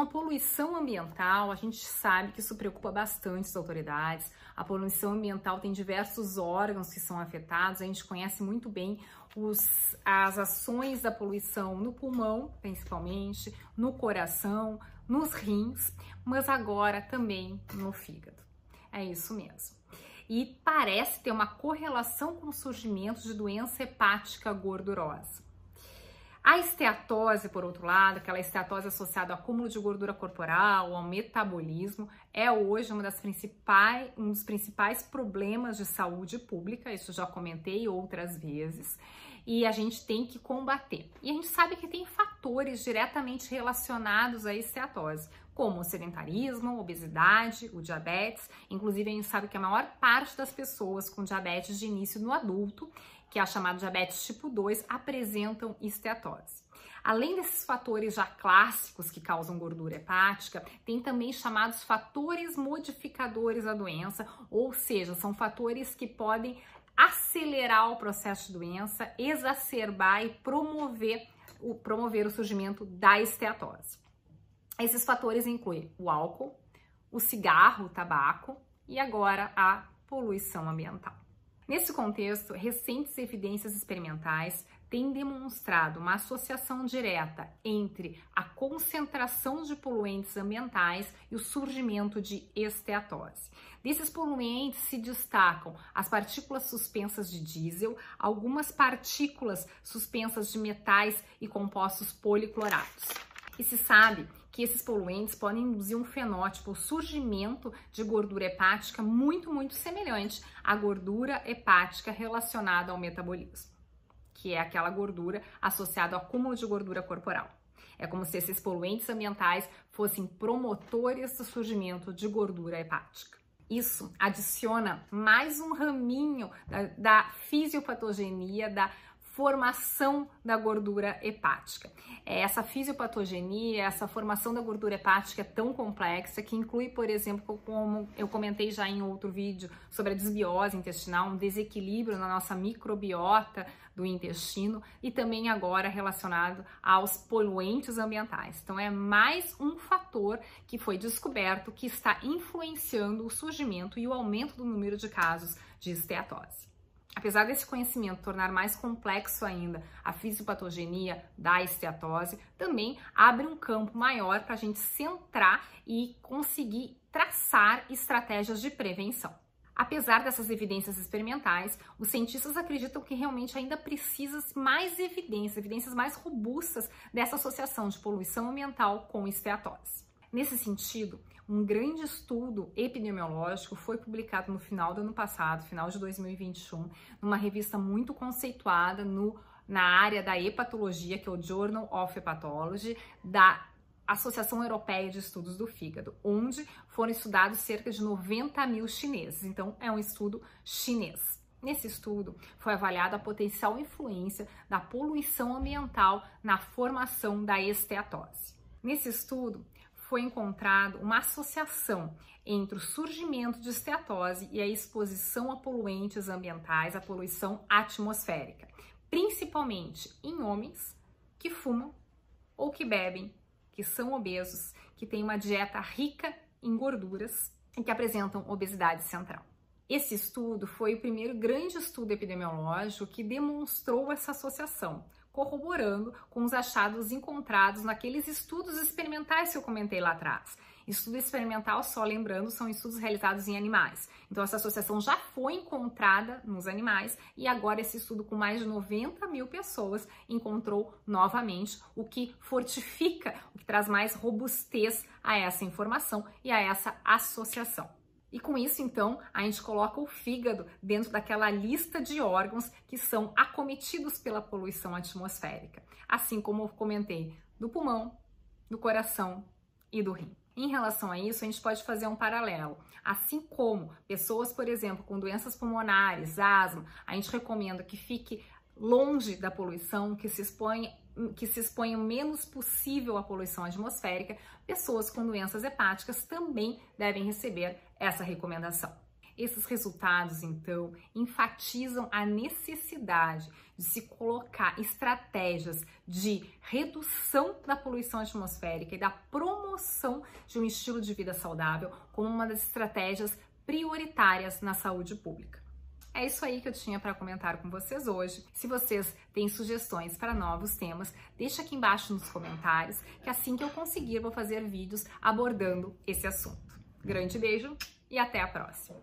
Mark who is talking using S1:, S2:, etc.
S1: à poluição ambiental, a gente sabe que isso preocupa bastante as autoridades. A poluição ambiental tem diversos órgãos que são afetados, a gente conhece muito bem os, as ações da poluição no pulmão, principalmente, no coração, nos rins, mas agora também no fígado. É isso mesmo. E parece ter uma correlação com o surgimento de doença hepática gordurosa. A esteatose, por outro lado, aquela esteatose associada ao acúmulo de gordura corporal, ao metabolismo, é hoje uma das principais, um dos principais problemas de saúde pública, isso já comentei outras vezes, e a gente tem que combater. E a gente sabe que tem fatores diretamente relacionados à esteatose, como o sedentarismo, obesidade, o diabetes. Inclusive, a gente sabe que a maior parte das pessoas com diabetes de início no adulto que é a chamada diabetes tipo 2, apresentam esteatose. Além desses fatores já clássicos que causam gordura hepática, tem também chamados fatores modificadores da doença, ou seja, são fatores que podem acelerar o processo de doença, exacerbar e promover o, promover o surgimento da esteatose. Esses fatores incluem o álcool, o cigarro, o tabaco e agora a poluição ambiental. Nesse contexto, recentes evidências experimentais têm demonstrado uma associação direta entre a concentração de poluentes ambientais e o surgimento de esteatose. Desses poluentes se destacam as partículas suspensas de diesel, algumas partículas suspensas de metais e compostos policlorados. E se sabe que esses poluentes podem induzir um fenótipo, o surgimento de gordura hepática muito, muito semelhante à gordura hepática relacionada ao metabolismo, que é aquela gordura associada ao acúmulo de gordura corporal. É como se esses poluentes ambientais fossem promotores do surgimento de gordura hepática. Isso adiciona mais um raminho da, da fisiopatogenia, da formação da gordura hepática. É, essa fisiopatogenia, essa formação da gordura hepática é tão complexa que inclui, por exemplo, como eu comentei já em outro vídeo sobre a desbiose intestinal, um desequilíbrio na nossa microbiota do intestino e também agora relacionado aos poluentes ambientais. Então é mais um fator que foi descoberto que está influenciando o surgimento e o aumento do número de casos de esteatose. Apesar desse conhecimento tornar mais complexo ainda a fisiopatogenia da esteatose, também abre um campo maior para a gente centrar e conseguir traçar estratégias de prevenção. Apesar dessas evidências experimentais, os cientistas acreditam que realmente ainda precisa mais evidências, evidências mais robustas dessa associação de poluição ambiental com esteatose. Nesse sentido, um grande estudo epidemiológico foi publicado no final do ano passado, final de 2021, numa revista muito conceituada no, na área da hepatologia, que é o Journal of Hepatology, da Associação Europeia de Estudos do Fígado, onde foram estudados cerca de 90 mil chineses. Então, é um estudo chinês. Nesse estudo, foi avaliada a potencial influência da poluição ambiental na formação da esteatose. Nesse estudo, foi encontrado uma associação entre o surgimento de esteatose e a exposição a poluentes ambientais, a poluição atmosférica, principalmente em homens que fumam ou que bebem, que são obesos, que têm uma dieta rica em gorduras e que apresentam obesidade central. Esse estudo foi o primeiro grande estudo epidemiológico que demonstrou essa associação, corroborando com os achados encontrados naqueles estudos experimentais que eu comentei lá atrás. Estudo experimental, só lembrando, são estudos realizados em animais. Então, essa associação já foi encontrada nos animais e agora esse estudo com mais de 90 mil pessoas encontrou novamente, o que fortifica, o que traz mais robustez a essa informação e a essa associação. E com isso, então, a gente coloca o fígado dentro daquela lista de órgãos que são acometidos pela poluição atmosférica, assim como eu comentei do pulmão, do coração e do rim. Em relação a isso, a gente pode fazer um paralelo. Assim como pessoas, por exemplo, com doenças pulmonares, asma, a gente recomenda que fique longe da poluição, que se exponha que se exponham menos possível à poluição atmosférica, pessoas com doenças hepáticas também devem receber essa recomendação. Esses resultados, então, enfatizam a necessidade de se colocar estratégias de redução da poluição atmosférica e da promoção de um estilo de vida saudável como uma das estratégias prioritárias na saúde pública. É isso aí que eu tinha para comentar com vocês hoje. Se vocês têm sugestões para novos temas, deixa aqui embaixo nos comentários, que assim que eu conseguir vou fazer vídeos abordando esse assunto. Grande beijo e até a próxima!